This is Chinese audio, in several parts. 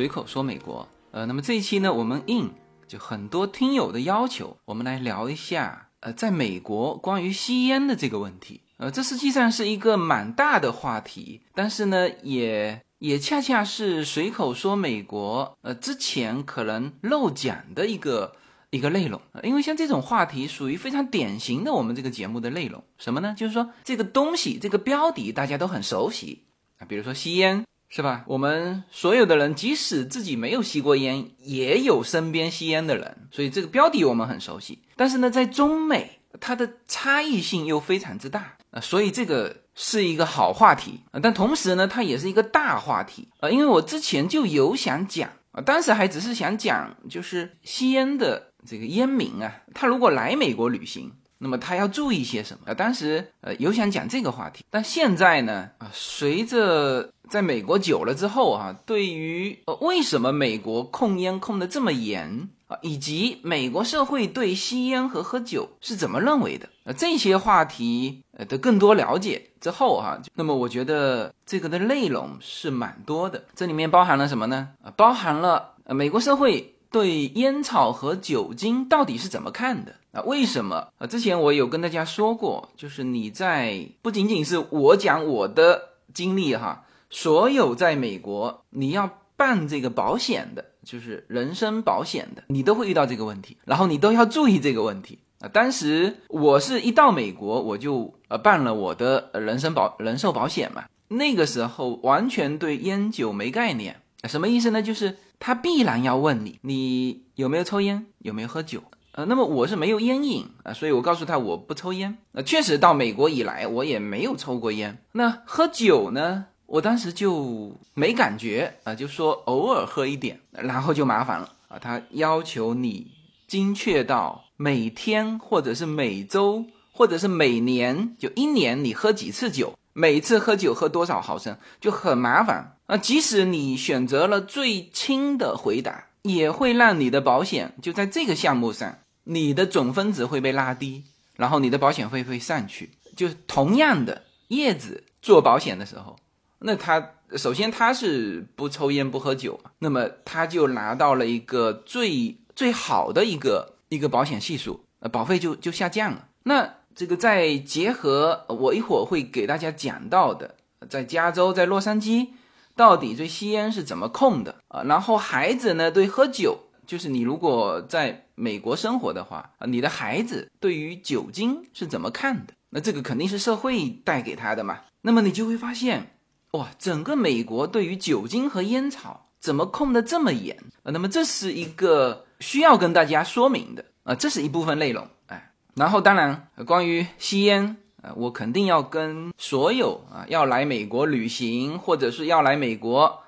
随口说美国。呃，那么这一期呢，我们应就很多听友的要求，我们来聊一下呃，在美国关于吸烟的这个问题。呃，这实际上是一个蛮大的话题，但是呢，也也恰恰是随口说美国呃之前可能漏讲的一个一个内容。因为像这种话题属于非常典型的我们这个节目的内容，什么呢？就是说这个东西这个标的大家都很熟悉啊，比如说吸烟。是吧？我们所有的人，即使自己没有吸过烟，也有身边吸烟的人，所以这个标的我们很熟悉。但是呢，在中美，它的差异性又非常之大啊，所以这个是一个好话题啊。但同时呢，它也是一个大话题啊，因为我之前就有想讲啊，当时还只是想讲，就是吸烟的这个烟民啊，他如果来美国旅行。那么他要注意些什么？啊，当时呃有想讲这个话题，但现在呢啊，随着在美国久了之后啊，对于呃为什么美国控烟控的这么严啊，以及美国社会对吸烟和喝酒是怎么认为的啊，这些话题呃的更多了解之后哈，那么我觉得这个的内容是蛮多的，这里面包含了什么呢？啊，包含了呃美国社会对烟草和酒精到底是怎么看的。啊，为什么啊？之前我有跟大家说过，就是你在不仅仅是我讲我的经历哈，所有在美国你要办这个保险的，就是人身保险的，你都会遇到这个问题，然后你都要注意这个问题啊。当时我是一到美国，我就呃办了我的人身保人寿保险嘛，那个时候完全对烟酒没概念，什么意思呢？就是他必然要问你，你有没有抽烟，有没有喝酒。呃，那么我是没有烟瘾啊，所以我告诉他我不抽烟。那确实到美国以来，我也没有抽过烟。那喝酒呢，我当时就没感觉啊，就说偶尔喝一点，然后就麻烦了啊。他要求你精确到每天或者是每周或者是每年，就一年你喝几次酒，每次喝酒喝多少毫升，就很麻烦啊。即使你选择了最轻的回答。也会让你的保险就在这个项目上，你的总分值会被拉低，然后你的保险费会上去。就同样的叶子做保险的时候，那他首先他是不抽烟不喝酒，那么他就拿到了一个最最好的一个一个保险系数，呃，保费就就下降了。那这个再结合我一会儿会给大家讲到的，在加州，在洛杉矶。到底对吸烟是怎么控的啊？然后孩子呢？对喝酒，就是你如果在美国生活的话啊，你的孩子对于酒精是怎么看的？那这个肯定是社会带给他的嘛。那么你就会发现，哇，整个美国对于酒精和烟草怎么控的这么严啊？那么这是一个需要跟大家说明的啊，这是一部分内容哎。然后当然关于吸烟。呃，我肯定要跟所有啊要来美国旅行或者是要来美国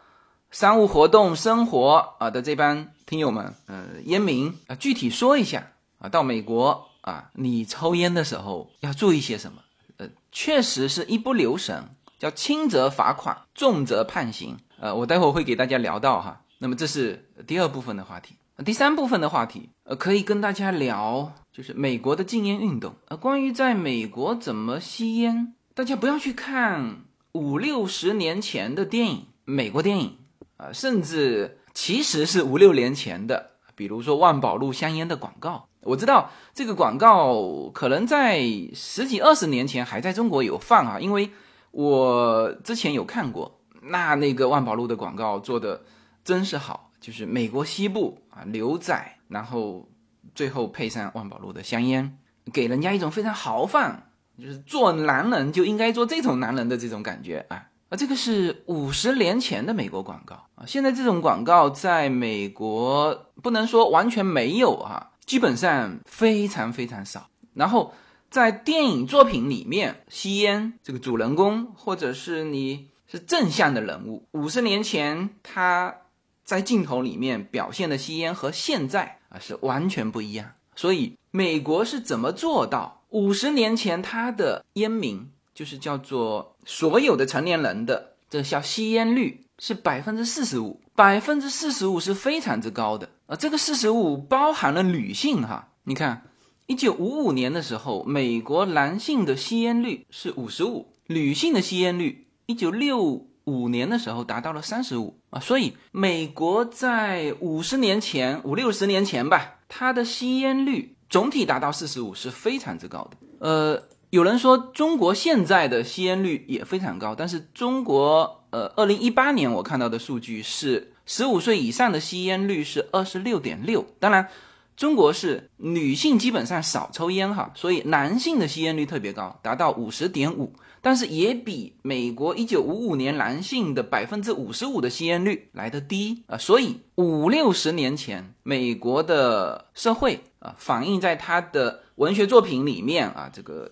商务活动生活啊的这帮听友们，呃，烟民啊，具体说一下啊，到美国啊，你抽烟的时候要注意些什么？呃，确实是一不留神，叫轻则罚款，重则判刑。呃，我待会儿会给大家聊到哈。那么这是第二部分的话题，第三部分的话题，呃，可以跟大家聊。就是美国的禁烟运动啊，关于在美国怎么吸烟，大家不要去看五六十年前的电影，美国电影啊，甚至其实是五六年前的，比如说万宝路香烟的广告。我知道这个广告可能在十几二十年前还在中国有放啊，因为我之前有看过，那那个万宝路的广告做的真是好，就是美国西部啊牛仔，然后。最后配上万宝路的香烟，给人家一种非常豪放，就是做男人就应该做这种男人的这种感觉啊啊！这个是五十年前的美国广告啊，现在这种广告在美国不能说完全没有哈，基本上非常非常少。然后在电影作品里面，吸烟这个主人公或者是你是正向的人物，五十年前他在镜头里面表现的吸烟和现在。啊，是完全不一样。所以美国是怎么做到五十年前它的烟民就是叫做所有的成年人的这叫吸烟率是百分之四十五，百分之四十五是非常之高的啊。这个四十五包含了女性哈。你看，一九五五年的时候，美国男性的吸烟率是五十五，女性的吸烟率一九六五年的时候达到了三十五啊，所以美国在五十年前、五六十年前吧，它的吸烟率总体达到四十五是非常之高的。呃，有人说中国现在的吸烟率也非常高，但是中国呃，二零一八年我看到的数据是十五岁以上的吸烟率是二十六点六，当然。中国是女性基本上少抽烟哈，所以男性的吸烟率特别高，达到五十点五，但是也比美国一九五五年男性的百分之五十五的吸烟率来的低啊，所以五六十年前美国的社会啊，反映在他的文学作品里面啊，这个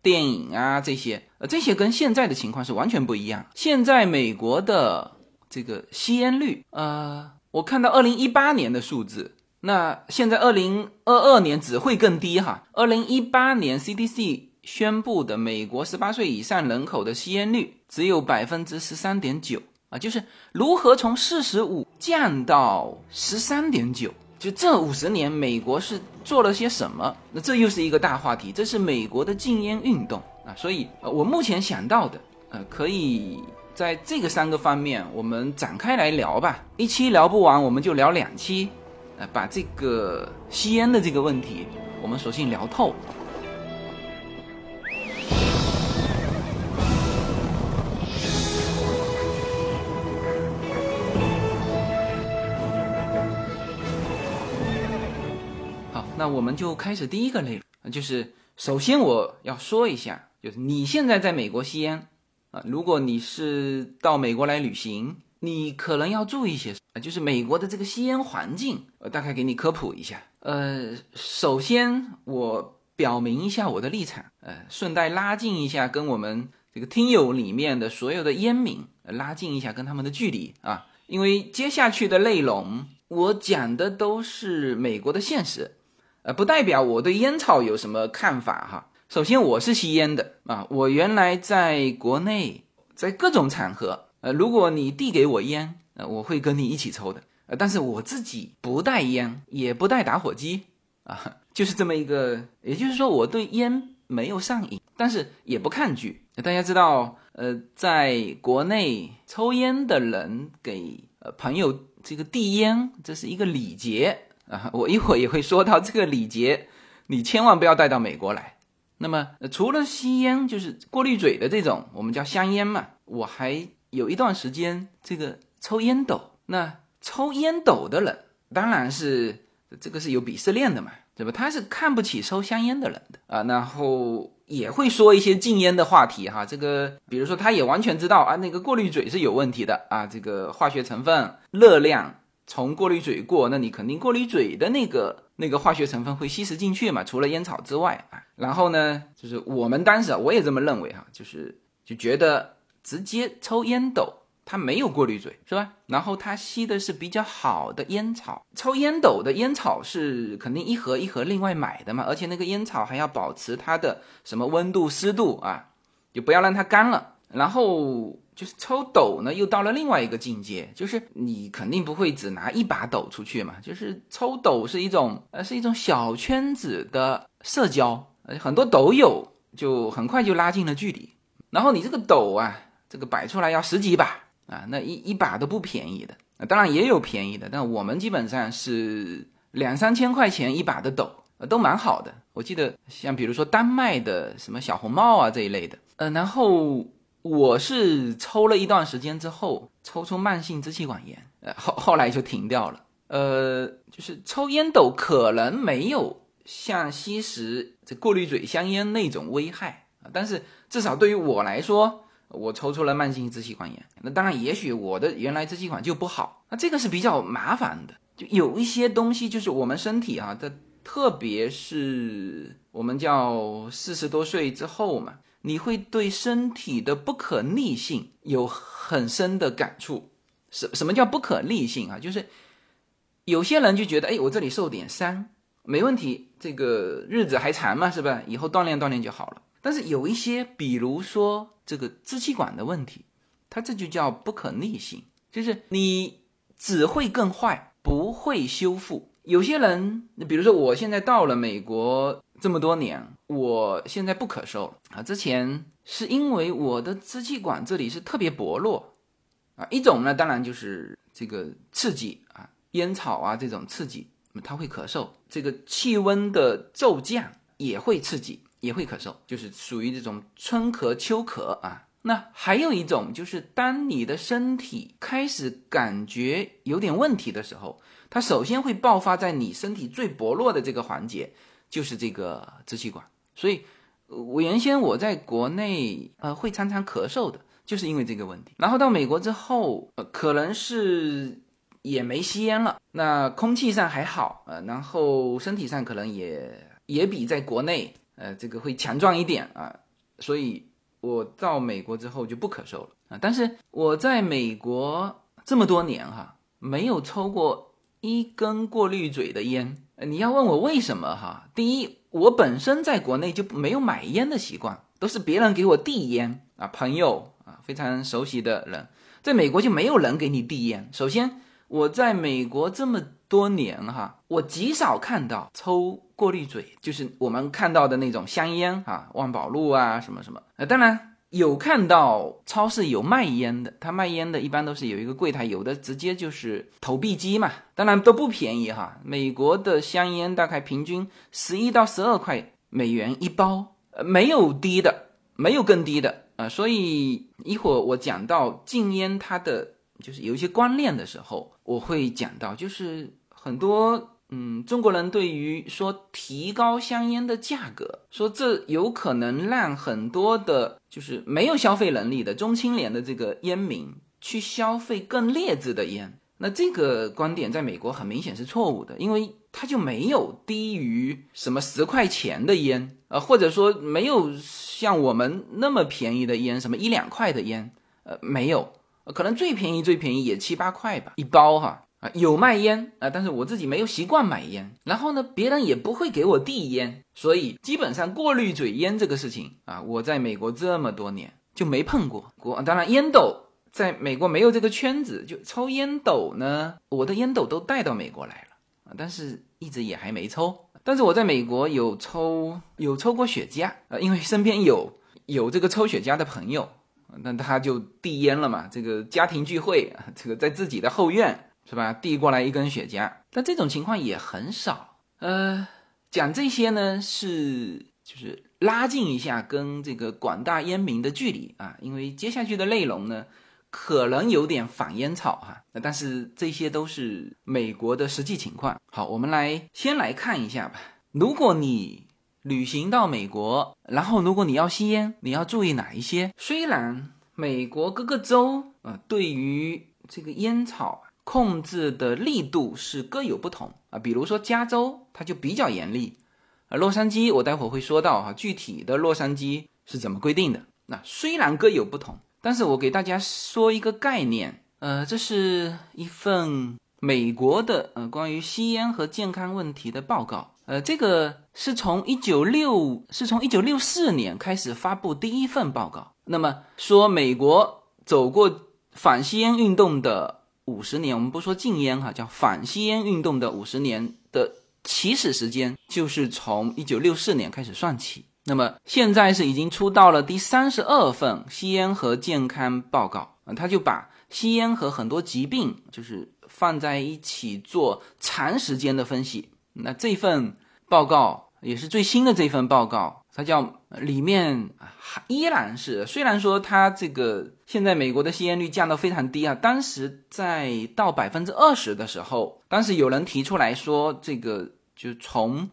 电影啊这些，呃这些跟现在的情况是完全不一样。现在美国的这个吸烟率，呃，我看到二零一八年的数字。那现在二零二二年只会更低哈。二零一八年 CDC 宣布的美国十八岁以上人口的吸烟率只有百分之十三点九啊，就是如何从四十五降到十三点九，就这五十年美国是做了些什么？那这又是一个大话题，这是美国的禁烟运动啊。所以，我目前想到的呃，可以在这个三个方面我们展开来聊吧，一期聊不完，我们就聊两期。呃把这个吸烟的这个问题，我们索性聊透。那我们就开始第一个内容，就是首先我要说一下，就是你现在在美国吸烟啊，如果你是到美国来旅行。你可能要注意一些，就是美国的这个吸烟环境，我大概给你科普一下。呃，首先我表明一下我的立场，呃，顺带拉近一下跟我们这个听友里面的所有的烟民拉近一下跟他们的距离啊，因为接下去的内容我讲的都是美国的现实，呃，不代表我对烟草有什么看法哈。首先我是吸烟的啊，我原来在国内在各种场合。呃，如果你递给我烟，呃，我会跟你一起抽的。呃，但是我自己不带烟，也不带打火机，啊，就是这么一个。也就是说，我对烟没有上瘾，但是也不抗拒。大家知道，呃，在国内抽烟的人给呃朋友这个递烟，这是一个礼节啊。我一会儿也会说到这个礼节，你千万不要带到美国来。那么，除了吸烟，就是过滤嘴的这种，我们叫香烟嘛，我还。有一段时间，这个抽烟斗，那抽烟斗的人当然是这个是有鄙视链的嘛，对吧？他是看不起抽香烟的人的啊，然后也会说一些禁烟的话题哈。这个比如说，他也完全知道啊，那个过滤嘴是有问题的啊，这个化学成分、热量从过滤嘴过，那你肯定过滤嘴的那个那个化学成分会吸食进去嘛，除了烟草之外啊。然后呢，就是我们当时啊我也这么认为哈，就是就觉得。直接抽烟斗，它没有过滤嘴，是吧？然后它吸的是比较好的烟草。抽烟斗的烟草是肯定一盒一盒另外买的嘛，而且那个烟草还要保持它的什么温度、湿度啊，就不要让它干了。然后就是抽斗呢，又到了另外一个境界，就是你肯定不会只拿一把斗出去嘛，就是抽斗是一种呃是一种小圈子的社交，呃很多斗友就很快就拉近了距离。然后你这个斗啊。这个摆出来要十几把啊，那一一把都不便宜的，当然也有便宜的，但我们基本上是两三千块钱一把的斗，呃，都蛮好的。我记得像比如说丹麦的什么小红帽啊这一类的，呃，然后我是抽了一段时间之后，抽出慢性支气管炎，呃，后后来就停掉了。呃，就是抽烟斗可能没有像吸食这过滤嘴香烟那种危害啊，但是至少对于我来说。我抽出了慢性支气管炎，那当然，也许我的原来支气管就不好，那这个是比较麻烦的。就有一些东西，就是我们身体啊，它特别是我们叫四十多岁之后嘛，你会对身体的不可逆性有很深的感触。什什么叫不可逆性啊？就是有些人就觉得，哎，我这里受点伤没问题，这个日子还长嘛，是吧？以后锻炼锻炼就好了。但是有一些，比如说。这个支气管的问题，它这就叫不可逆性，就是你只会更坏，不会修复。有些人，比如说我现在到了美国这么多年，我现在不咳嗽啊。之前是因为我的支气管这里是特别薄弱，啊。一种呢，当然就是这个刺激啊，烟草啊这种刺激，它会咳嗽。这个气温的骤降也会刺激，也会咳嗽，就是属于这种春咳、秋咳啊。那还有一种就是，当你的身体开始感觉有点问题的时候，它首先会爆发在你身体最薄弱的这个环节，就是这个支气管。所以，我原先我在国内呃会常常咳嗽的，就是因为这个问题。然后到美国之后，呃，可能是也没吸烟了，那空气上还好，呃，然后身体上可能也也比在国内呃这个会强壮一点啊，所以。我到美国之后就不咳嗽了啊！但是我在美国这么多年哈，没有抽过一根过滤嘴的烟。你要问我为什么哈？第一，我本身在国内就没有买烟的习惯，都是别人给我递烟啊，朋友啊，非常熟悉的人，在美国就没有人给你递烟。首先，我在美国这么多年哈，我极少看到抽。过滤嘴就是我们看到的那种香烟啊，万宝路啊，什么什么。呃，当然有看到超市有卖烟的，他卖烟的一般都是有一个柜台，有的直接就是投币机嘛。当然都不便宜哈，美国的香烟大概平均十一到十二块美元一包，呃，没有低的，没有更低的啊。所以一会儿我讲到禁烟它的就是有一些观念的时候，我会讲到就是很多。嗯，中国人对于说提高香烟的价格，说这有可能让很多的，就是没有消费能力的中青年的这个烟民去消费更劣质的烟。那这个观点在美国很明显是错误的，因为它就没有低于什么十块钱的烟，呃，或者说没有像我们那么便宜的烟，什么一两块的烟，呃，没有，可能最便宜最便宜也七八块吧一包哈。啊，有卖烟啊，但是我自己没有习惯买烟，然后呢，别人也不会给我递烟，所以基本上过滤嘴烟这个事情啊，我在美国这么多年就没碰过。过当然烟斗在美国没有这个圈子，就抽烟斗呢，我的烟斗都带到美国来了啊，但是一直也还没抽。但是我在美国有抽有抽过雪茄啊，因为身边有有这个抽雪茄的朋友，那他就递烟了嘛，这个家庭聚会啊，这个在自己的后院。是吧？递过来一根雪茄，但这种情况也很少。呃，讲这些呢，是就是拉近一下跟这个广大烟民的距离啊，因为接下去的内容呢，可能有点反烟草哈。但是这些都是美国的实际情况。好，我们来先来看一下吧。如果你旅行到美国，然后如果你要吸烟，你要注意哪一些？虽然美国各个州啊，对于这个烟草。控制的力度是各有不同啊，比如说加州，它就比较严厉，啊，洛杉矶我待会儿会说到哈，具体的洛杉矶是怎么规定的。那虽然各有不同，但是我给大家说一个概念，呃，这是一份美国的呃关于吸烟和健康问题的报告，呃，这个是从一九六是从一九六四年开始发布第一份报告，那么说美国走过反吸烟运动的。五十年，我们不说禁烟哈，叫反吸烟运动的五十年的起始时间，就是从一九六四年开始算起。那么现在是已经出到了第三十二份吸烟和健康报告啊，他就把吸烟和很多疾病就是放在一起做长时间的分析。那这份报告也是最新的这份报告。它叫里面依然是，虽然说它这个现在美国的吸烟率降到非常低啊，当时在到百分之二十的时候，当时有人提出来说，这个就从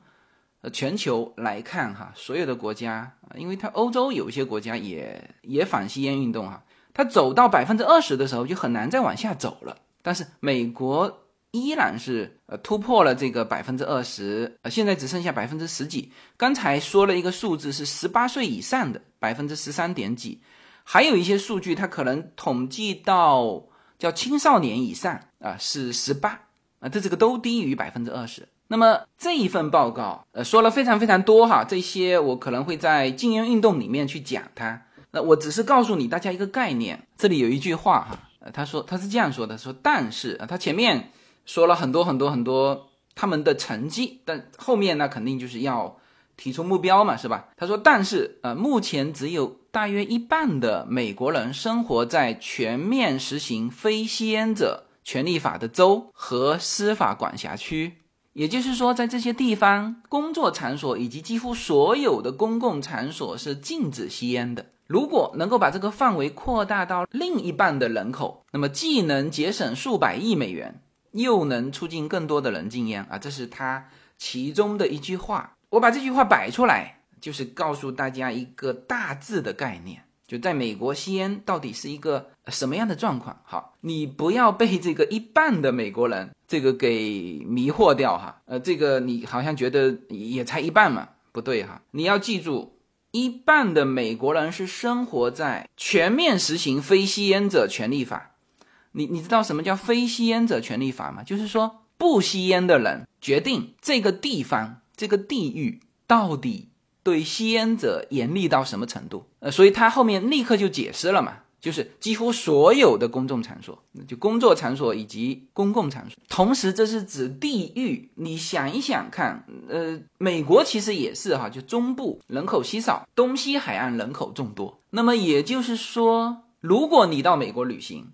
全球来看哈，所有的国家啊，因为它欧洲有一些国家也也反吸烟运动哈，它走到百分之二十的时候就很难再往下走了，但是美国。依然是呃突破了这个百分之二十，呃现在只剩下百分之十几。刚才说了一个数字是十八岁以上的百分之十三点几，还有一些数据它可能统计到叫青少年以上啊是十八啊，这这个都低于百分之二十。那么这一份报告呃说了非常非常多哈，这些我可能会在禁烟运动里面去讲它。那我只是告诉你大家一个概念，这里有一句话哈，呃他说他是这样说的，说但是啊他前面。说了很多很多很多他们的成绩，但后面呢肯定就是要提出目标嘛，是吧？他说，但是呃，目前只有大约一半的美国人生活在全面实行非吸烟者权利法的州和司法管辖区。也就是说，在这些地方，工作场所以及几乎所有的公共场所是禁止吸烟的。如果能够把这个范围扩大到另一半的人口，那么既能节省数百亿美元，又能促进更多的人禁烟啊！这是他其中的一句话。我把这句话摆出来，就是告诉大家一个大致的概念。就在美国吸烟到底是一个什么样的状况？好，你不要被这个一半的美国人这个给迷惑掉哈。呃，这个你好像觉得也才一半嘛，不对哈。你要记住，一半的美国人是生活在全面实行非吸烟者权利法。你你知道什么叫非吸烟者权利法吗？就是说不吸烟的人决定这个地方这个地域到底。对吸烟者严厉到什么程度？呃，所以他后面立刻就解释了嘛，就是几乎所有的公众场所，就工作场所以及公共场所。同时，这是指地域。你想一想看，呃，美国其实也是哈，就中部人口稀少，东西海岸人口众多。那么也就是说，如果你到美国旅行，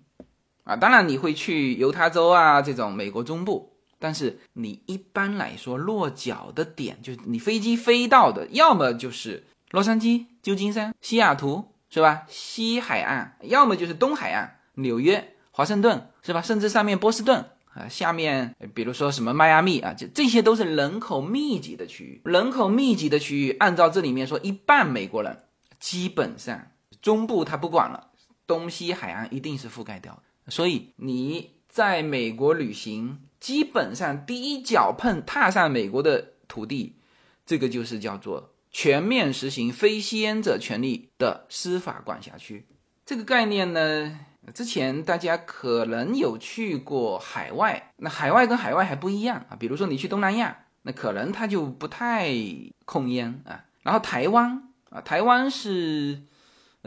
啊，当然你会去犹他州啊这种美国中部。但是你一般来说落脚的点，就是你飞机飞到的，要么就是洛杉矶、旧金山、西雅图，是吧？西海岸，要么就是东海岸，纽约、华盛顿，是吧？甚至上面波士顿啊，下面比如说什么迈阿密啊，这这些都是人口密集的区域。人口密集的区域，按照这里面说，一半美国人，基本上中部他不管了，东西海岸一定是覆盖掉的。所以你在美国旅行。基本上第一脚碰踏上美国的土地，这个就是叫做全面实行非吸烟者权利的司法管辖区。这个概念呢，之前大家可能有去过海外，那海外跟海外还不一样啊。比如说你去东南亚，那可能它就不太控烟啊。然后台湾啊，台湾是，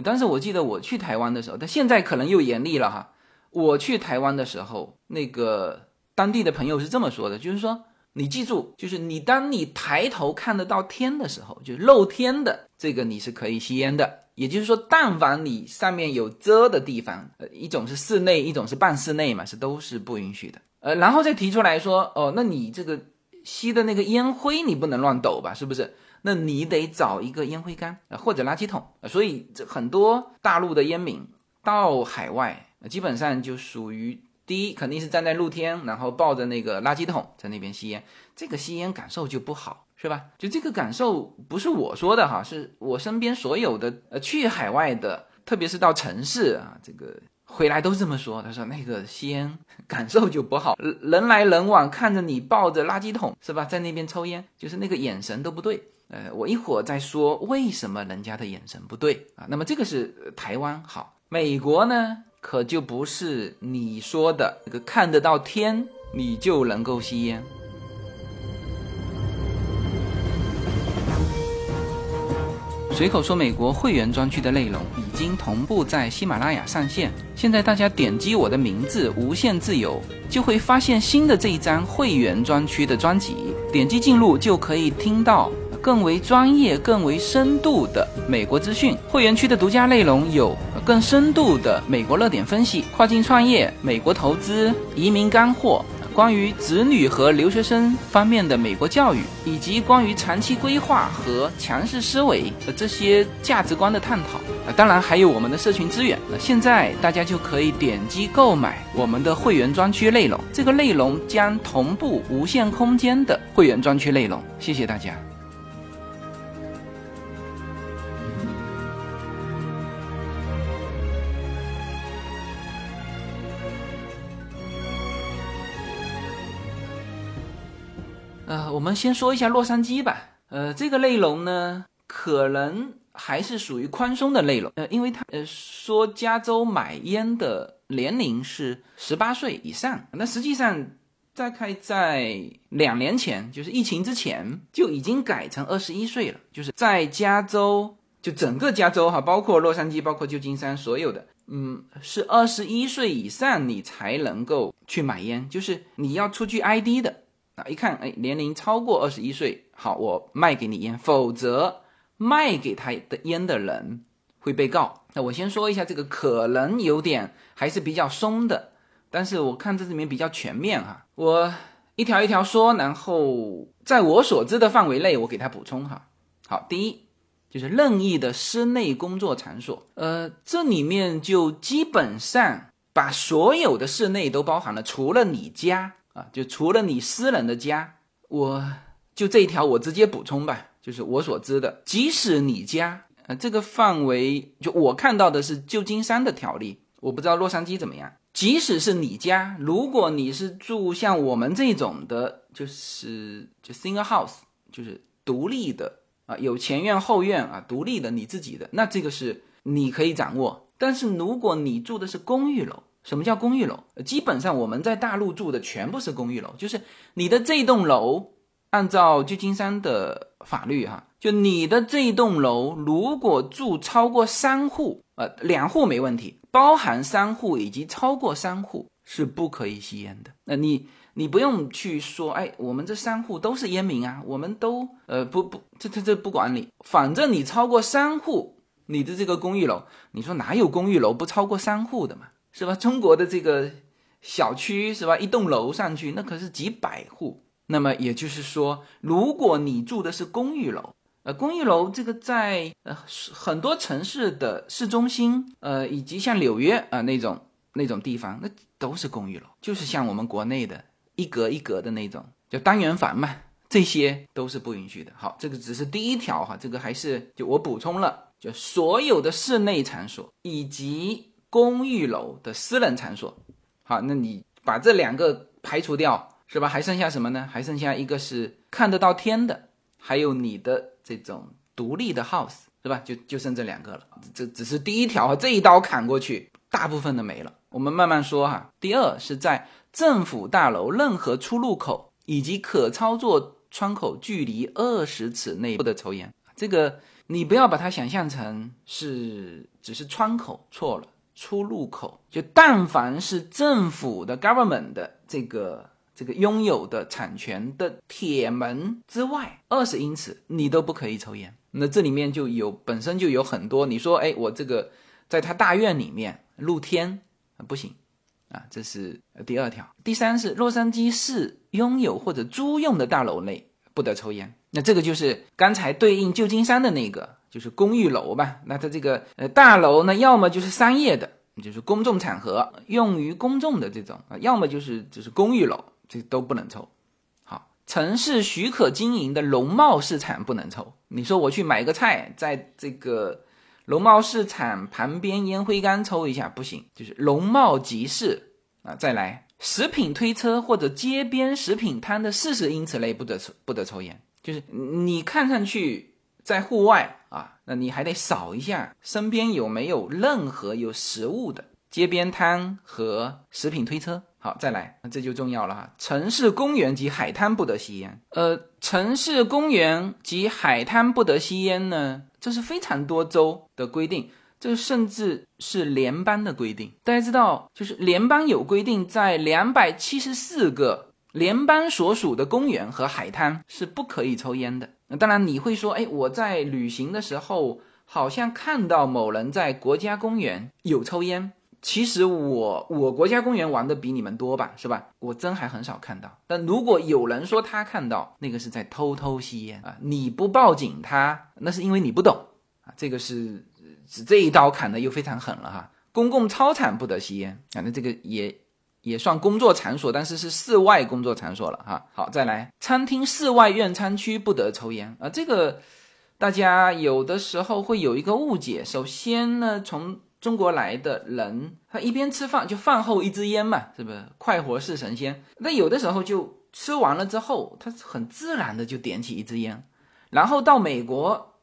当时我记得我去台湾的时候，但现在可能又严厉了哈。我去台湾的时候，那个。当地的朋友是这么说的，就是说，你记住，就是你当你抬头看得到天的时候，就露天的这个你是可以吸烟的。也就是说，但凡你上面有遮的地方，呃，一种是室内，一种是半室内嘛，是都是不允许的。呃，然后再提出来说，哦，那你这个吸的那个烟灰你不能乱抖吧？是不是？那你得找一个烟灰缸啊，或者垃圾桶。所以这很多大陆的烟民到海外，基本上就属于。第一肯定是站在露天，然后抱着那个垃圾桶在那边吸烟，这个吸烟感受就不好，是吧？就这个感受不是我说的哈，是我身边所有的呃去海外的，特别是到城市啊，这个回来都这么说。他说那个吸烟 感受就不好，人来人往看着你抱着垃圾桶是吧，在那边抽烟，就是那个眼神都不对。呃，我一会儿再说为什么人家的眼神不对啊。那么这个是台湾好，美国呢？可就不是你说的这个看得到天，你就能够吸烟。随口说美国会员专区的内容已经同步在喜马拉雅上线，现在大家点击我的名字“无限自由”，就会发现新的这一张会员专区的专辑，点击进入就可以听到。更为专业、更为深度的美国资讯，会员区的独家内容有更深度的美国热点分析、跨境创业、美国投资、移民干货，关于子女和留学生方面的美国教育，以及关于长期规划和强势思维的这些价值观的探讨。啊，当然还有我们的社群资源。那现在大家就可以点击购买我们的会员专区内容，这个内容将同步无限空间的会员专区内容。谢谢大家。我们先说一下洛杉矶吧。呃，这个内容呢，可能还是属于宽松的内容。呃，因为他呃说加州买烟的年龄是十八岁以上，那实际上大概在两年前，就是疫情之前就已经改成二十一岁了。就是在加州，就整个加州哈，包括洛杉矶，包括旧金山，所有的，嗯，是二十一岁以上你才能够去买烟，就是你要出具 ID 的。一看，哎，年龄超过二十一岁，好，我卖给你烟，否则卖给他的烟的人会被告。那我先说一下这个可能有点还是比较松的，但是我看这里面比较全面哈，我一条一条说，然后在我所知的范围内，我给他补充哈。好，第一就是任意的室内工作场所，呃，这里面就基本上把所有的室内都包含了，除了你家就除了你私人的家，我就这一条我直接补充吧，就是我所知的，即使你家。呃，这个范围就我看到的是旧金山的条例，我不知道洛杉矶怎么样。即使是你家，如果你是住像我们这种的，就是就 single house，就是独立的啊，有前院后院啊，独立的你自己的，那这个是你可以掌握。但是如果你住的是公寓楼，什么叫公寓楼？基本上我们在大陆住的全部是公寓楼，就是你的这栋楼，按照旧金山的法律哈。就你的这栋楼，如果住超过三户，呃，两户没问题，包含三户以及超过三户是不可以吸烟的。那你你不用去说，哎，我们这三户都是烟民啊，我们都呃不不，这这这不管你，反正你超过三户，你的这个公寓楼，你说哪有公寓楼不超过三户的嘛，是吧？中国的这个小区是吧，一栋楼上去那可是几百户，那么也就是说，如果你住的是公寓楼。呃，公寓楼这个在呃很多城市的市中心，呃，以及像纽约啊那种那种地方，那都是公寓楼，就是像我们国内的一格一格的那种，叫单元房嘛，这些都是不允许的。好，这个只是第一条哈，这个还是就我补充了，就所有的室内场所以及公寓楼的私人场所。好，那你把这两个排除掉，是吧？还剩下什么呢？还剩下一个是看得到天的，还有你的。这种独立的 house 是吧？就就剩这两个了，这只是第一条，这一刀砍过去，大部分的没了。我们慢慢说哈。第二是在政府大楼任何出入口以及可操作窗口距离二十尺内不得抽烟。这个你不要把它想象成是只是窗口，错了，出入口就但凡是政府的 government 的这个。这个拥有的产权的铁门之外，二十英尺你都不可以抽烟。那这里面就有本身就有很多，你说，哎，我这个在他大院里面露天不行啊，这是第二条。第三是洛杉矶市拥有或者租用的大楼内不得抽烟。那这个就是刚才对应旧金山的那个，就是公寓楼吧。那它这个呃大楼呢，要么就是商业的，就是公众场合用于公众的这种啊，要么就是就是公寓楼。这都不能抽，好，城市许可经营的农贸市场不能抽。你说我去买个菜，在这个农贸市场旁边烟灰缸抽一下不行，就是农贸集市啊。再来，食品推车或者街边食品摊的四十英尺内不得抽，不得抽烟。就是你看上去在户外，那你还得扫一下身边有没有任何有食物的街边摊和食品推车。好，再来，这就重要了哈。城市公园及海滩不得吸烟。呃，城市公园及海滩不得吸烟呢，这是非常多州的规定，这甚至是联邦的规定。大家知道，就是联邦有规定，在两百七十四个联邦所属的公园和海滩是不可以抽烟的。那当然，你会说，哎，我在旅行的时候好像看到某人在国家公园有抽烟。其实我我国家公园玩的比你们多吧，是吧？我真还很少看到。但如果有人说他看到，那个是在偷偷吸烟啊！你不报警，他那是因为你不懂啊。这个是这一刀砍的又非常狠了哈。公共操场不得吸烟啊，那这个也也算工作场所，但是是室外工作场所了哈。好，再来，餐厅室外用餐区不得抽烟啊。这个大家有的时候会有一个误解。首先呢，从中国来的人，他一边吃饭就饭后一支烟嘛，是不是？快活是神仙。那有的时候就吃完了之后，他很自然的就点起一支烟，然后到美国，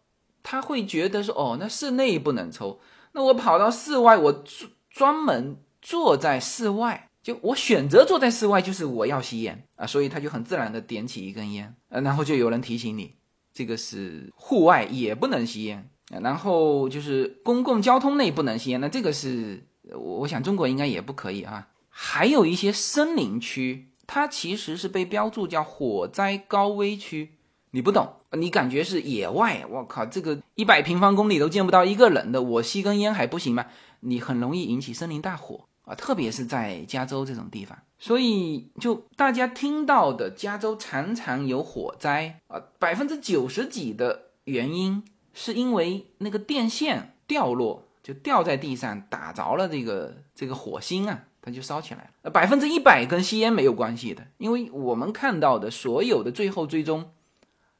他会觉得说，哦，那室内不能抽，那我跑到室外，我专专门坐在室外，就我选择坐在室外，就是我要吸烟啊，所以他就很自然的点起一根烟，呃，然后就有人提醒你，这个是户外也不能吸烟。然后就是公共交通内不能吸烟，那这个是我我想中国应该也不可以啊。还有一些森林区，它其实是被标注叫火灾高危区。你不懂，你感觉是野外，我靠，这个一百平方公里都见不到一个人的，我吸根烟还不行吗？你很容易引起森林大火啊，特别是在加州这种地方。所以，就大家听到的加州常常有火灾啊，百分之九十几的原因是因为那个电线掉落，就掉在地上打着了这个这个火星啊，它就烧起来了。百分之一百跟吸烟没有关系的，因为我们看到的所有的最后追踪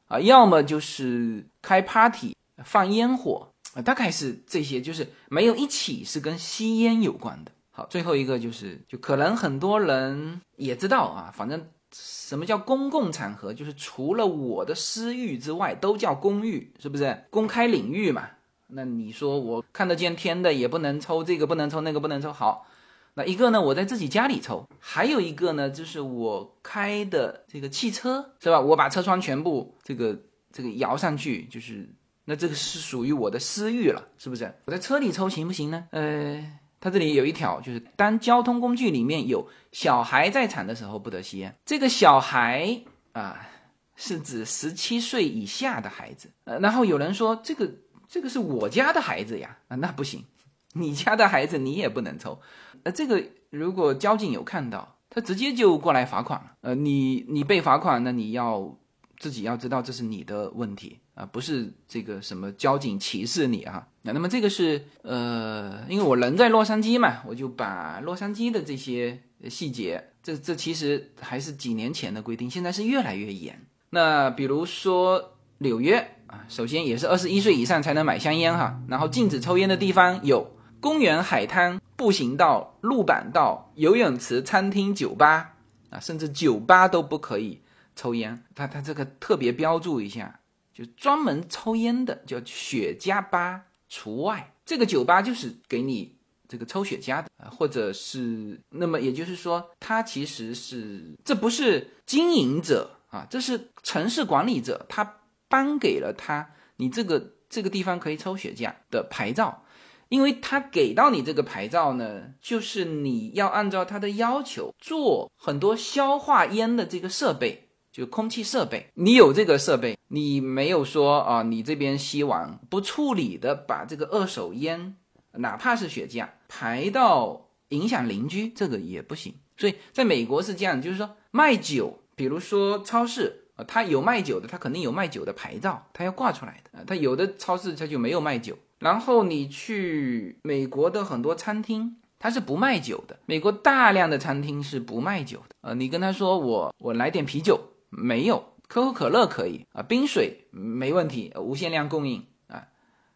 啊，要么就是开 party 放烟火啊，大概是这些，就是没有一起是跟吸烟有关的。好，最后一个就是，就可能很多人也知道啊，反正什么叫公共场合，就是除了我的私域之外，都叫公域，是不是？公开领域嘛。那你说我看得见天的也不能抽，这个不能抽，那个不能抽。好，那一个呢，我在自己家里抽；还有一个呢，就是我开的这个汽车，是吧？我把车窗全部这个这个摇上去，就是那这个是属于我的私域了，是不是？我在车里抽行不行呢？呃。它这里有一条，就是当交通工具里面有小孩在场的时候不得吸烟。这个小孩啊，是指十七岁以下的孩子。呃，然后有人说这个这个是我家的孩子呀，啊，那不行，你家的孩子你也不能抽。呃，这个如果交警有看到，他直接就过来罚款了。呃，你你被罚款，那你要自己要知道这是你的问题。啊，不是这个什么交警歧视你啊？那么这个是呃，因为我人在洛杉矶嘛，我就把洛杉矶的这些细节，这这其实还是几年前的规定，现在是越来越严。那比如说纽约啊，首先也是二十一岁以上才能买香烟哈，然后禁止抽烟的地方有公园、海滩、步行道、路板道、游泳池、餐厅、酒吧啊，甚至酒吧都不可以抽烟。他他这个特别标注一下。就专门抽烟的叫雪茄吧除外，这个酒吧就是给你这个抽雪茄的，或者是那么也就是说，它其实是这不是经营者啊，这是城市管理者，他颁给了他你这个这个地方可以抽雪茄的牌照，因为他给到你这个牌照呢，就是你要按照他的要求做很多消化烟的这个设备。就空气设备，你有这个设备，你没有说啊，你这边吸完不处理的，把这个二手烟，哪怕是雪茄排到影响邻居，这个也不行。所以在美国是这样，就是说卖酒，比如说超市啊，它有卖酒的，它肯定有卖酒的牌照，它要挂出来的啊。它有的超市它就没有卖酒。然后你去美国的很多餐厅，它是不卖酒的。美国大量的餐厅是不卖酒的。呃，你跟他说我我来点啤酒。没有可口可乐可以啊，冰水没问题，无限量供应啊。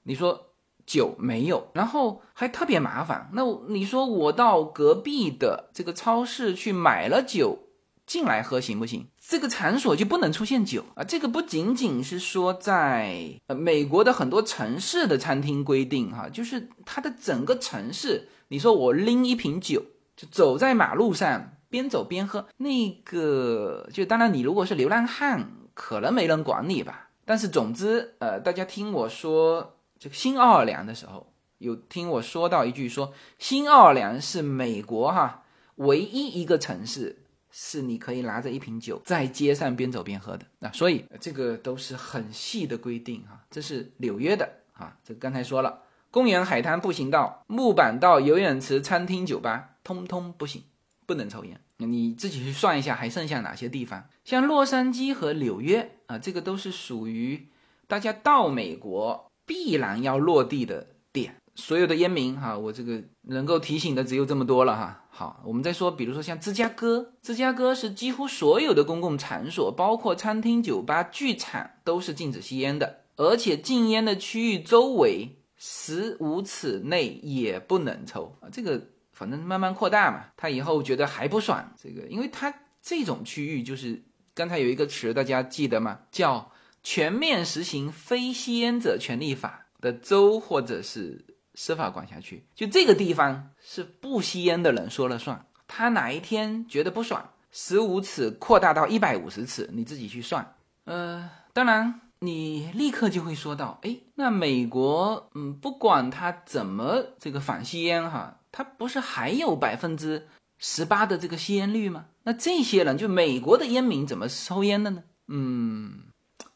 你说酒没有，然后还特别麻烦。那你说我到隔壁的这个超市去买了酒进来喝行不行？这个场所就不能出现酒啊。这个不仅仅是说在美国的很多城市的餐厅规定哈，就是它的整个城市，你说我拎一瓶酒就走在马路上。边走边喝，那个就当然，你如果是流浪汉，可能没人管你吧。但是总之，呃，大家听我说这个新奥尔良的时候，有听我说到一句，说新奥尔良是美国哈唯一一个城市是你可以拿着一瓶酒在街上边走边喝的。那所以这个都是很细的规定哈，这是纽约的啊。这刚才说了，公园、海滩、步行道、木板道、游泳池、餐厅、酒吧，通通不行。不能抽烟，你自己去算一下，还剩下哪些地方？像洛杉矶和纽约啊，这个都是属于大家到美国必然要落地的点。所有的烟民哈，我这个能够提醒的只有这么多了哈。好，我们再说，比如说像芝加哥，芝加哥是几乎所有的公共场所，包括餐厅、酒吧、剧场都是禁止吸烟的，而且禁烟的区域周围十五尺内也不能抽啊，这个。反正慢慢扩大嘛，他以后觉得还不爽，这个，因为他这种区域就是刚才有一个词，大家记得吗？叫全面实行非吸烟者权利法的州或者是司法管辖区，就这个地方是不吸烟的人说了算。他哪一天觉得不爽，十五尺扩大到一百五十尺，你自己去算。呃，当然你立刻就会说到，哎，那美国，嗯，不管他怎么这个反吸烟哈。他不是还有百分之十八的这个吸烟率吗？那这些人就美国的烟民怎么抽烟的呢？嗯，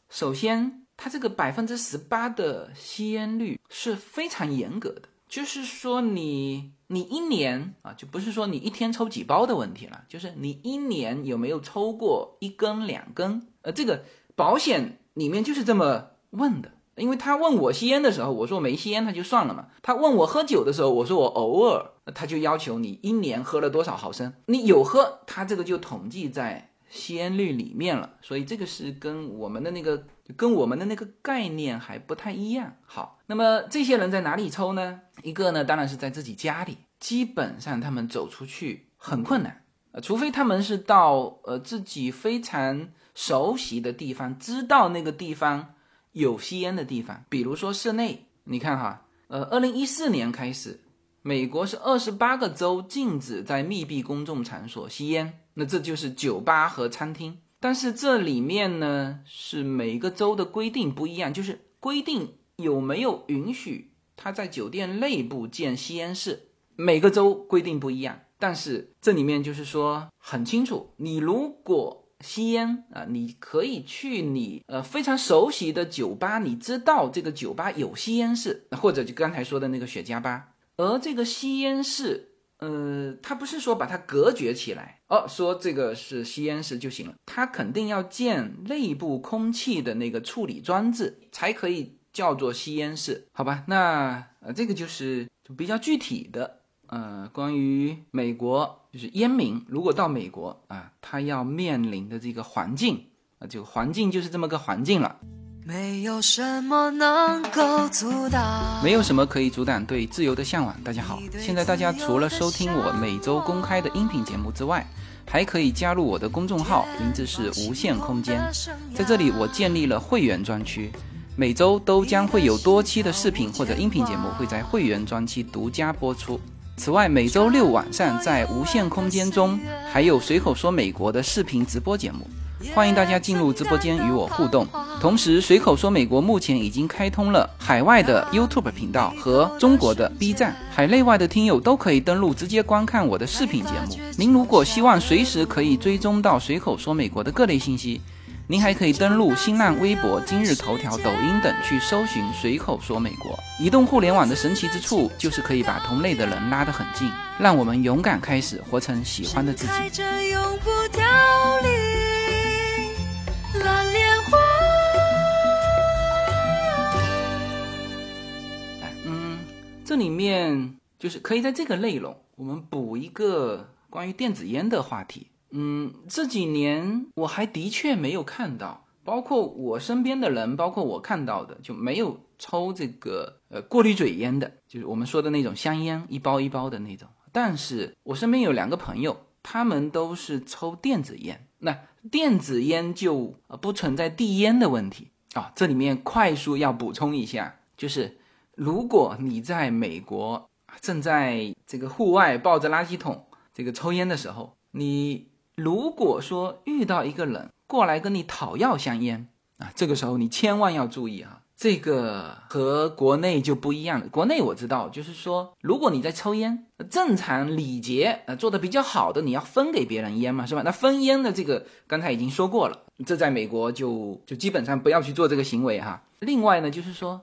首先，它这个百分之十八的吸烟率是非常严格的，就是说你你一年啊，就不是说你一天抽几包的问题了，就是你一年有没有抽过一根两根？呃，这个保险里面就是这么问的。因为他问我吸烟的时候，我说没吸烟，他就算了嘛。他问我喝酒的时候，我说我偶尔，他就要求你一年喝了多少毫升，你有喝，他这个就统计在吸烟率里面了。所以这个是跟我们的那个跟我们的那个概念还不太一样。好，那么这些人在哪里抽呢？一个呢，当然是在自己家里，基本上他们走出去很困难，呃，除非他们是到呃自己非常熟悉的地方，知道那个地方。有吸烟的地方，比如说室内，你看哈，呃，二零一四年开始，美国是二十八个州禁止在密闭公众场所吸烟，那这就是酒吧和餐厅。但是这里面呢，是每个州的规定不一样，就是规定有没有允许他在酒店内部建吸烟室，每个州规定不一样。但是这里面就是说很清楚，你如果。吸烟啊，你可以去你呃非常熟悉的酒吧，你知道这个酒吧有吸烟室，或者就刚才说的那个雪茄吧。而这个吸烟室，呃，它不是说把它隔绝起来哦，说这个是吸烟室就行了，它肯定要建内部空气的那个处理装置，才可以叫做吸烟室，好吧？那呃，这个就是比较具体的。呃，关于美国，就是烟民如果到美国啊，他要面临的这个环境啊，就环境就是这么个环境了。没有什么能够阻挡，没有什么可以阻挡对自由的向往。大家好，现在大家除了收听我每周公开的音频节目之外，还可以加入我的公众号，名字是无限空间。在这里，我建立了会员专区，每周都将会有多期的视频或者音频节目会在会员专区独家播出。此外，每周六晚上在无限空间中还有随口说美国的视频直播节目，欢迎大家进入直播间与我互动。同时，随口说美国目前已经开通了海外的 YouTube 频道和中国的 B 站，海内外的听友都可以登录直接观看我的视频节目。您如果希望随时可以追踪到随口说美国的各类信息。您还可以登录新浪微博、今日头条、抖音等去搜寻“随口说美国”。移动互联网的神奇之处就是可以把同类的人拉得很近，让我们勇敢开始，活成喜欢的自己。嗯，这里面就是可以在这个内容，我们补一个关于电子烟的话题。嗯，这几年我还的确没有看到，包括我身边的人，包括我看到的，就没有抽这个呃过滤嘴烟的，就是我们说的那种香烟，一包一包的那种。但是我身边有两个朋友，他们都是抽电子烟。那电子烟就不存在递烟的问题啊。这里面快速要补充一下，就是如果你在美国正在这个户外抱着垃圾桶这个抽烟的时候，你。如果说遇到一个人过来跟你讨要香烟啊，这个时候你千万要注意啊，这个和国内就不一样了。国内我知道，就是说，如果你在抽烟，正常礼节呃做的比较好的，你要分给别人烟嘛，是吧？那分烟的这个刚才已经说过了，这在美国就就基本上不要去做这个行为哈。另外呢，就是说，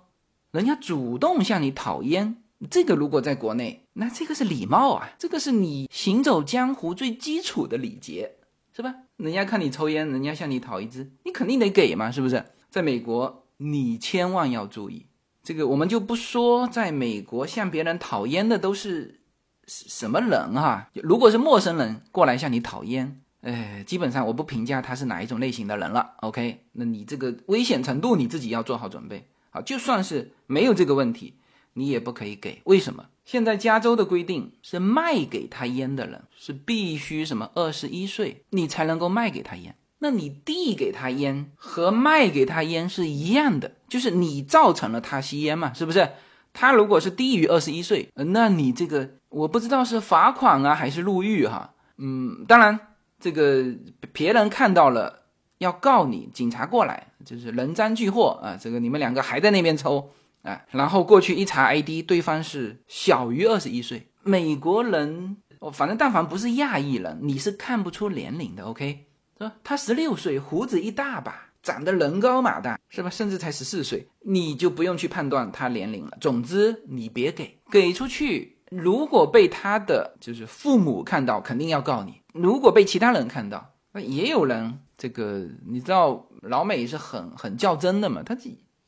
人家主动向你讨烟。这个如果在国内，那这个是礼貌啊，这个是你行走江湖最基础的礼节，是吧？人家看你抽烟，人家向你讨一支，你肯定得给嘛，是不是？在美国，你千万要注意，这个我们就不说，在美国向别人讨烟的都是什么人哈？如果是陌生人过来向你讨烟，哎，基本上我不评价他是哪一种类型的人了。OK，那你这个危险程度你自己要做好准备。好，就算是没有这个问题。你也不可以给，为什么？现在加州的规定是卖给他烟的人是必须什么二十一岁，你才能够卖给他烟。那你递给他烟和卖给他烟是一样的，就是你造成了他吸烟嘛，是不是？他如果是低于二十一岁，那你这个我不知道是罚款啊还是入狱哈。嗯，当然这个别人看到了要告你，警察过来就是人赃俱获啊。这个你们两个还在那边抽。啊，然后过去一查 ID，对方是小于二十一岁。美国人，哦，反正但凡不是亚裔人，你是看不出年龄的。OK，说？他十六岁，胡子一大把，长得人高马大，是吧？甚至才十四岁，你就不用去判断他年龄了。总之，你别给，给出去，如果被他的就是父母看到，肯定要告你；如果被其他人看到，那也有人这个，你知道老美是很很较真的嘛，他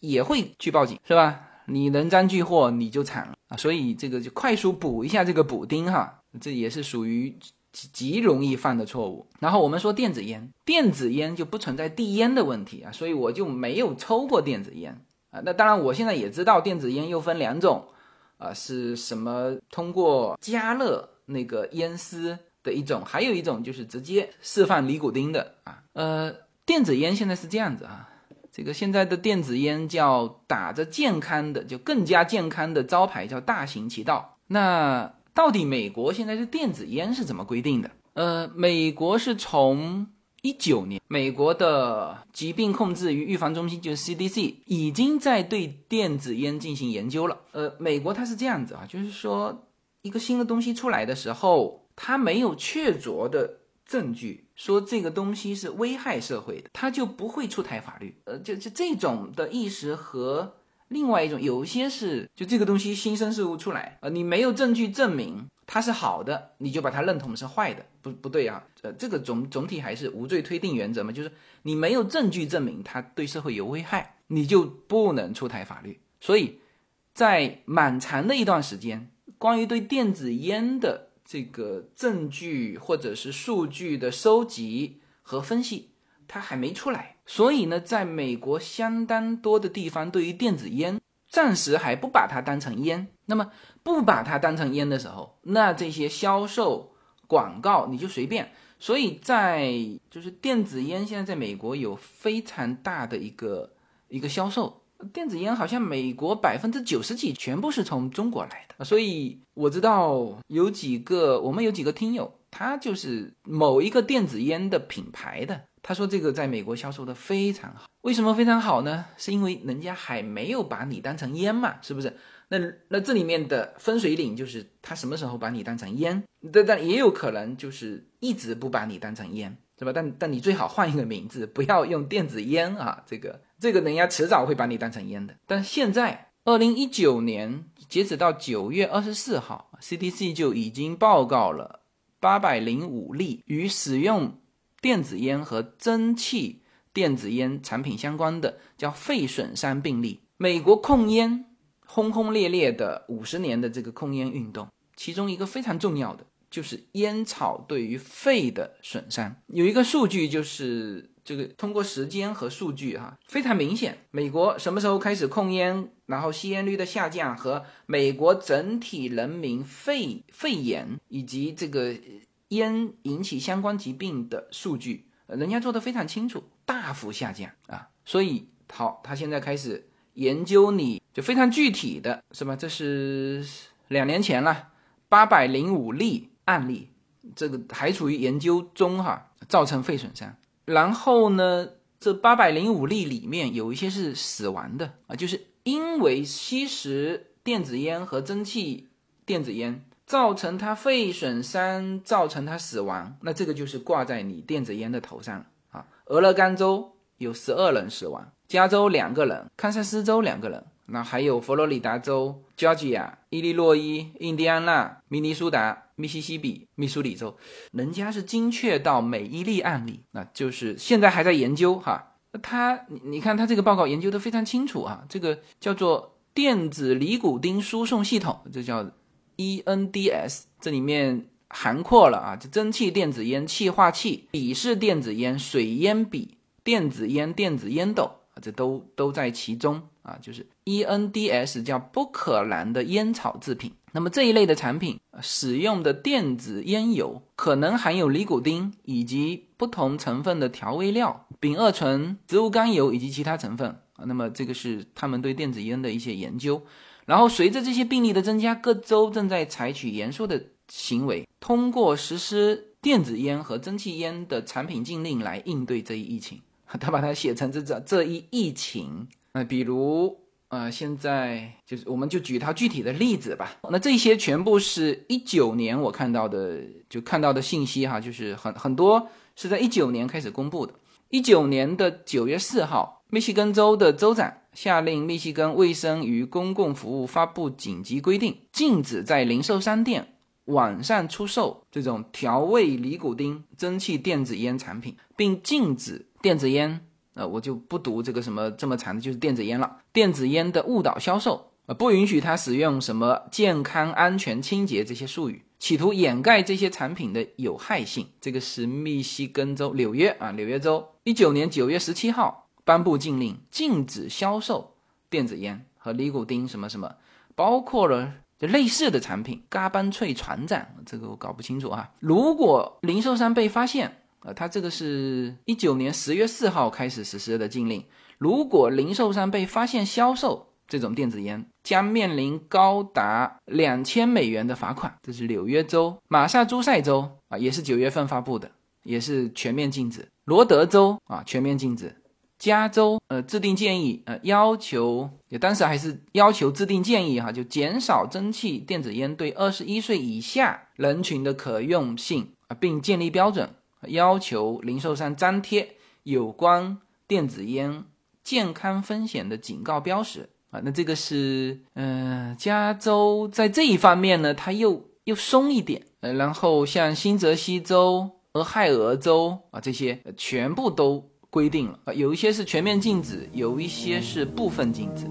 也会去报警，是吧？你人赃俱获，你就惨了啊！所以这个就快速补一下这个补丁哈，这也是属于。极极容易犯的错误。然后我们说电子烟，电子烟就不存在递烟的问题啊，所以我就没有抽过电子烟啊。那当然，我现在也知道电子烟又分两种，啊，是什么通过加热那个烟丝的一种，还有一种就是直接释放尼古丁的啊。呃，电子烟现在是这样子啊，这个现在的电子烟叫打着健康的，就更加健康的招牌叫大行其道。那到底美国现在的电子烟是怎么规定的？呃，美国是从一九年，美国的疾病控制与预防中心就是 CDC 已经在对电子烟进行研究了。呃，美国它是这样子啊，就是说一个新的东西出来的时候，它没有确凿的证据说这个东西是危害社会的，它就不会出台法律。呃，就就这种的意识和。另外一种，有些是就这个东西新生事物出来，呃，你没有证据证明它是好的，你就把它认同是坏的，不不对啊，呃，这个总总体还是无罪推定原则嘛，就是你没有证据证明它对社会有危害，你就不能出台法律。所以，在蛮长的一段时间，关于对电子烟的这个证据或者是数据的收集和分析。它还没出来，所以呢，在美国相当多的地方，对于电子烟暂时还不把它当成烟。那么不把它当成烟的时候，那这些销售广告你就随便。所以在就是电子烟现在在美国有非常大的一个一个销售，电子烟好像美国百分之九十几全部是从中国来的。所以我知道有几个，我们有几个听友，他就是某一个电子烟的品牌的。他说：“这个在美国销售的非常好，为什么非常好呢？是因为人家还没有把你当成烟嘛，是不是？那那这里面的分水岭就是他什么时候把你当成烟？但但也有可能就是一直不把你当成烟，是吧？但但你最好换一个名字，不要用电子烟啊，这个这个人家迟早会把你当成烟的。但现在二零一九年截止到九月二十四号，CDC 就已经报告了八百零五例与使用。”电子烟和蒸汽电子烟产品相关的叫肺损伤病例。美国控烟轰轰烈烈的五十年的这个控烟运动，其中一个非常重要的就是烟草对于肺的损伤。有一个数据就是这个通过时间和数据哈，非常明显。美国什么时候开始控烟，然后吸烟率的下降和美国整体人民肺肺炎以及这个。烟引起相关疾病的数据，人家做的非常清楚，大幅下降啊！所以好，他现在开始研究你就非常具体的是吧？这是两年前了，八百零五例案例，这个还处于研究中哈，造成肺损伤。然后呢，这八百零五例里面有一些是死亡的啊，就是因为吸食电子烟和蒸汽电子烟。造成他肺损伤，造成他死亡，那这个就是挂在你电子烟的头上了啊。俄勒冈州有十二人死亡，加州两个人，堪萨斯州两个人，那还有佛罗里达州、Georgia、伊利诺伊、印第安纳、明尼苏达、密西西比、密苏里州，人家是精确到每一例案例，那就是现在还在研究哈。他你你看他这个报告研究的非常清楚啊，这个叫做电子尼古丁输送系统，这叫。ENDS 这里面涵括了啊，就蒸汽电子烟、气化器、笔式电子烟、水烟笔、电子烟、电子烟斗啊，这都都在其中啊。就是 ENDS 叫不可燃的烟草制品。那么这一类的产品使用的电子烟油可能含有尼古丁以及不同成分的调味料、丙二醇、植物甘油以及其他成分啊。那么这个是他们对电子烟的一些研究。然后，随着这些病例的增加，各州正在采取严肃的行为，通过实施电子烟和蒸汽烟的产品禁令来应对这一疫情。他把它写成这这这一疫情。那比如，呃，现在就是我们就举他具体的例子吧。那这些全部是一九年我看到的，就看到的信息哈，就是很很多是在一九年开始公布的。一九年的九月四号，密西根州的州长下令密西根卫生与公共服务发布紧急规定，禁止在零售商店网上出售这种调味尼古丁蒸汽电子烟产品，并禁止电子烟。呃，我就不读这个什么这么长的，就是电子烟了。电子烟的误导销售，呃，不允许他使用什么健康、安全、清洁这些术语，企图掩盖这些产品的有害性。这个是密西根州纽约啊，纽约州一九年九月十七号颁布禁令，禁止销售电子烟和尼古丁什么什么，包括了就类似的产品。嘎班脆船长，这个我搞不清楚啊。如果零售商被发现，呃，它这个是一九年十月四号开始实施的禁令。如果零售商被发现销售这种电子烟，将面临高达两千美元的罚款。这是纽约州、马萨诸塞州啊，也是九月份发布的，也是全面禁止。罗德州啊，全面禁止。加州呃，制定建议呃，要求也当时还是要求制定建议哈，就减少蒸汽电子烟对二十一岁以下人群的可用性啊，并建立标准。要求零售商张贴有关电子烟健康风险的警告标识。啊，那这个是嗯，加州在这一方面呢，它又又松一点，呃，然后像新泽西州、俄亥俄州啊这些全部都规定了。啊，有一些是全面禁止，有一些是部分禁止。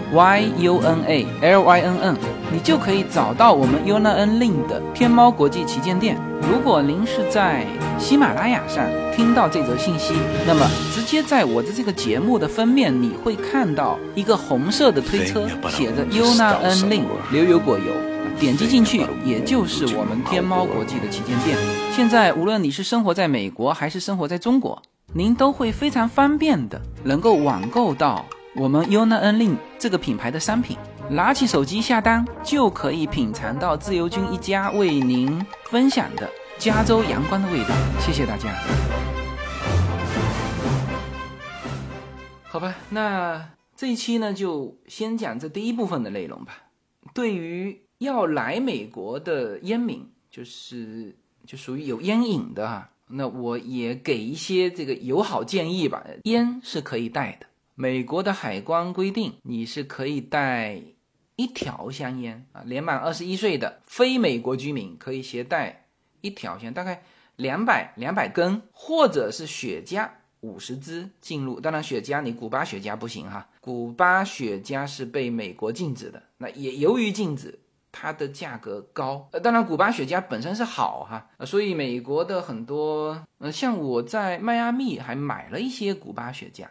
Y U N A L Y N N。你就可以找到我们 Yuna N Lin 的天猫国际旗舰店。如果您是在喜马拉雅上听到这则信息，那么直接在我的这个节目的封面，你会看到一个红色的推车，写着 Yuna N Lin 牛油果油。点击进去，也就是我们天猫国际的旗舰店。现在无论你是生活在美国还是生活在中国，您都会非常方便的能够网购到我们 Yuna N Lin 这个品牌的商品。拿起手机下单，就可以品尝到自由军一家为您分享的加州阳光的味道。谢谢大家。好吧，那这一期呢，就先讲这第一部分的内容吧。对于要来美国的烟民，就是就属于有烟瘾的哈，那我也给一些这个友好建议吧。烟是可以带的，美国的海关规定你是可以带。一条香烟啊，年满二十一岁的非美国居民可以携带一条香，大概两百两百根，或者是雪茄五十支进入。当然，雪茄你古巴雪茄不行哈，古巴雪茄是被美国禁止的。那也由于禁止，它的价格高。呃，当然，古巴雪茄本身是好哈，所以美国的很多，呃，像我在迈阿密还买了一些古巴雪茄，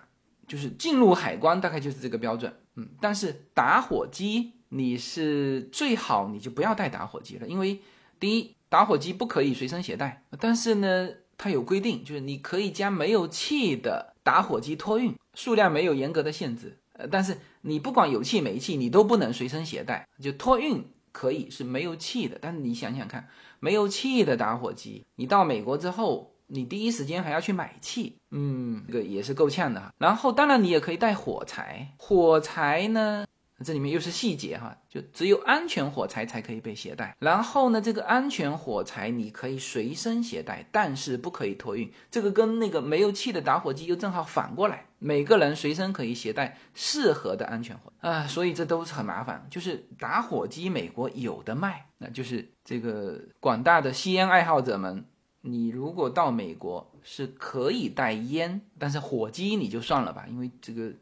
就是进入海关大概就是这个标准。嗯，但是打火机。你是最好你就不要带打火机了，因为第一，打火机不可以随身携带，但是呢，它有规定，就是你可以将没有气的打火机托运，数量没有严格的限制，呃，但是你不管有气没气，你都不能随身携带，就托运可以是没有气的，但是你想想看，没有气的打火机，你到美国之后，你第一时间还要去买气，嗯，这个也是够呛的哈。然后当然你也可以带火柴，火柴呢？这里面又是细节哈，就只有安全火柴才可以被携带。然后呢，这个安全火柴你可以随身携带，但是不可以托运。这个跟那个没有气的打火机又正好反过来，每个人随身可以携带适合的安全火啊，所以这都是很麻烦。就是打火机美国有的卖，那就是这个广大的吸烟爱好者们，你如果到美国是可以带烟，但是火机你就算了吧，因为这个。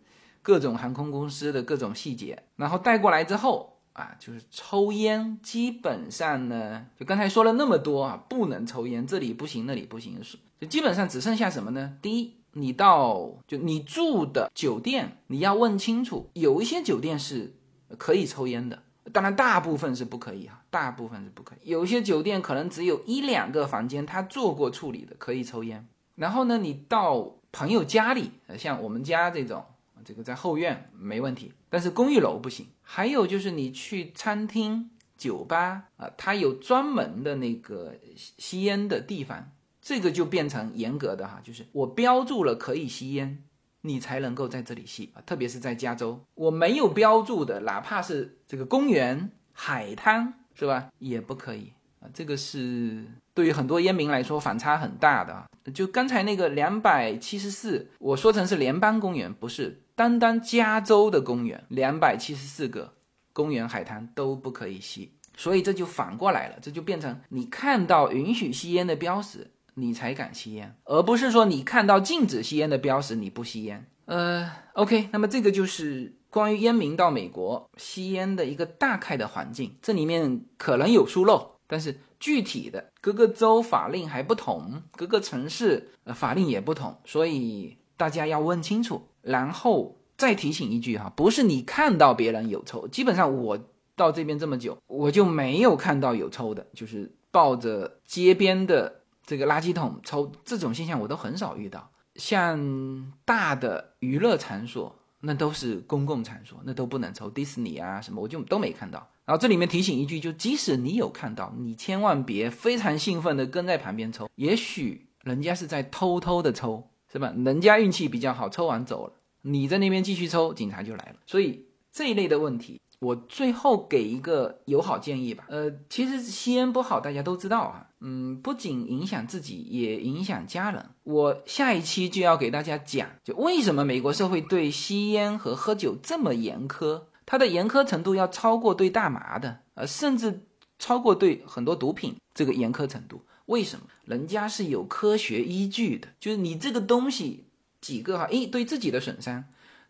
各种航空公司的各种细节，然后带过来之后啊，就是抽烟，基本上呢，就刚才说了那么多啊，不能抽烟，这里不行，那里不行，是就基本上只剩下什么呢？第一，你到就你住的酒店，你要问清楚，有一些酒店是可以抽烟的，当然大部分是不可以哈，大部分是不可以。有些酒店可能只有一两个房间，他做过处理的，可以抽烟。然后呢，你到朋友家里，像我们家这种，这个在后院没问题，但是公寓楼不行。还有就是你去餐厅、酒吧啊，它有专门的那个吸烟的地方，这个就变成严格的哈，就是我标注了可以吸烟，你才能够在这里吸啊。特别是在加州，我没有标注的，哪怕是这个公园、海滩，是吧，也不可以啊。这个是。对于很多烟民来说，反差很大的！就刚才那个两百七十四，我说成是联邦公园，不是单单加州的公园，两百七十四个公园海滩都不可以吸，所以这就反过来了，这就变成你看到允许吸烟的标识，你才敢吸烟，而不是说你看到禁止吸烟的标识你不吸烟。呃，OK，那么这个就是关于烟民到美国吸烟的一个大概的环境，这里面可能有疏漏，但是。具体的各个州法令还不同，各个城市呃法令也不同，所以大家要问清楚。然后再提醒一句哈，不是你看到别人有抽，基本上我到这边这么久，我就没有看到有抽的，就是抱着街边的这个垃圾桶抽这种现象，我都很少遇到。像大的娱乐场所，那都是公共场所，那都不能抽，迪士尼啊什么，我就都没看到。然后这里面提醒一句，就即使你有看到，你千万别非常兴奋的跟在旁边抽，也许人家是在偷偷的抽，是吧？人家运气比较好，抽完走了，你在那边继续抽，警察就来了。所以这一类的问题，我最后给一个友好建议吧。呃，其实吸烟不好，大家都知道啊。嗯，不仅影响自己，也影响家人。我下一期就要给大家讲，就为什么美国社会对吸烟和喝酒这么严苛。它的严苛程度要超过对大麻的，呃，甚至超过对很多毒品这个严苛程度。为什么？人家是有科学依据的，就是你这个东西几个哈，一对自己的损伤，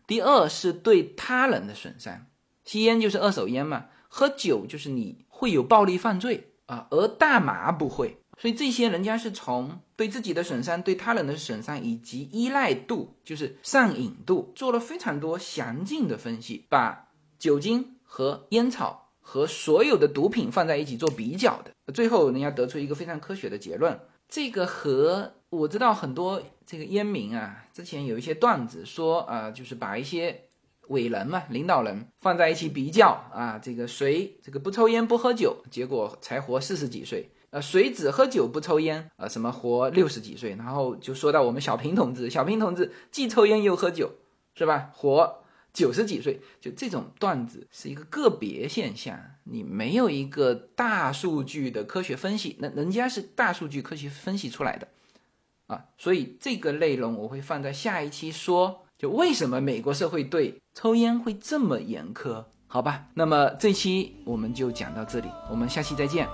第二是对他人的损伤。吸烟就是二手烟嘛，喝酒就是你会有暴力犯罪啊，而大麻不会。所以这些人家是从对自己的损伤、对他人的损伤以及依赖度，就是上瘾度，做了非常多详尽的分析，把。酒精和烟草和所有的毒品放在一起做比较的，最后人家得出一个非常科学的结论。这个和我知道很多这个烟民啊，之前有一些段子说啊，就是把一些伟人嘛、领导人放在一起比较啊，这个谁这个不抽烟不喝酒，结果才活四十几岁，呃，谁只喝酒不抽烟，呃，什么活六十几岁，然后就说到我们小平同志，小平同志既抽烟又喝酒，是吧？活。九十几岁，就这种段子是一个个别现象，你没有一个大数据的科学分析，那人家是大数据科学分析出来的，啊，所以这个内容我会放在下一期说，就为什么美国社会对抽烟会这么严苛，好吧？那么这期我们就讲到这里，我们下期再见。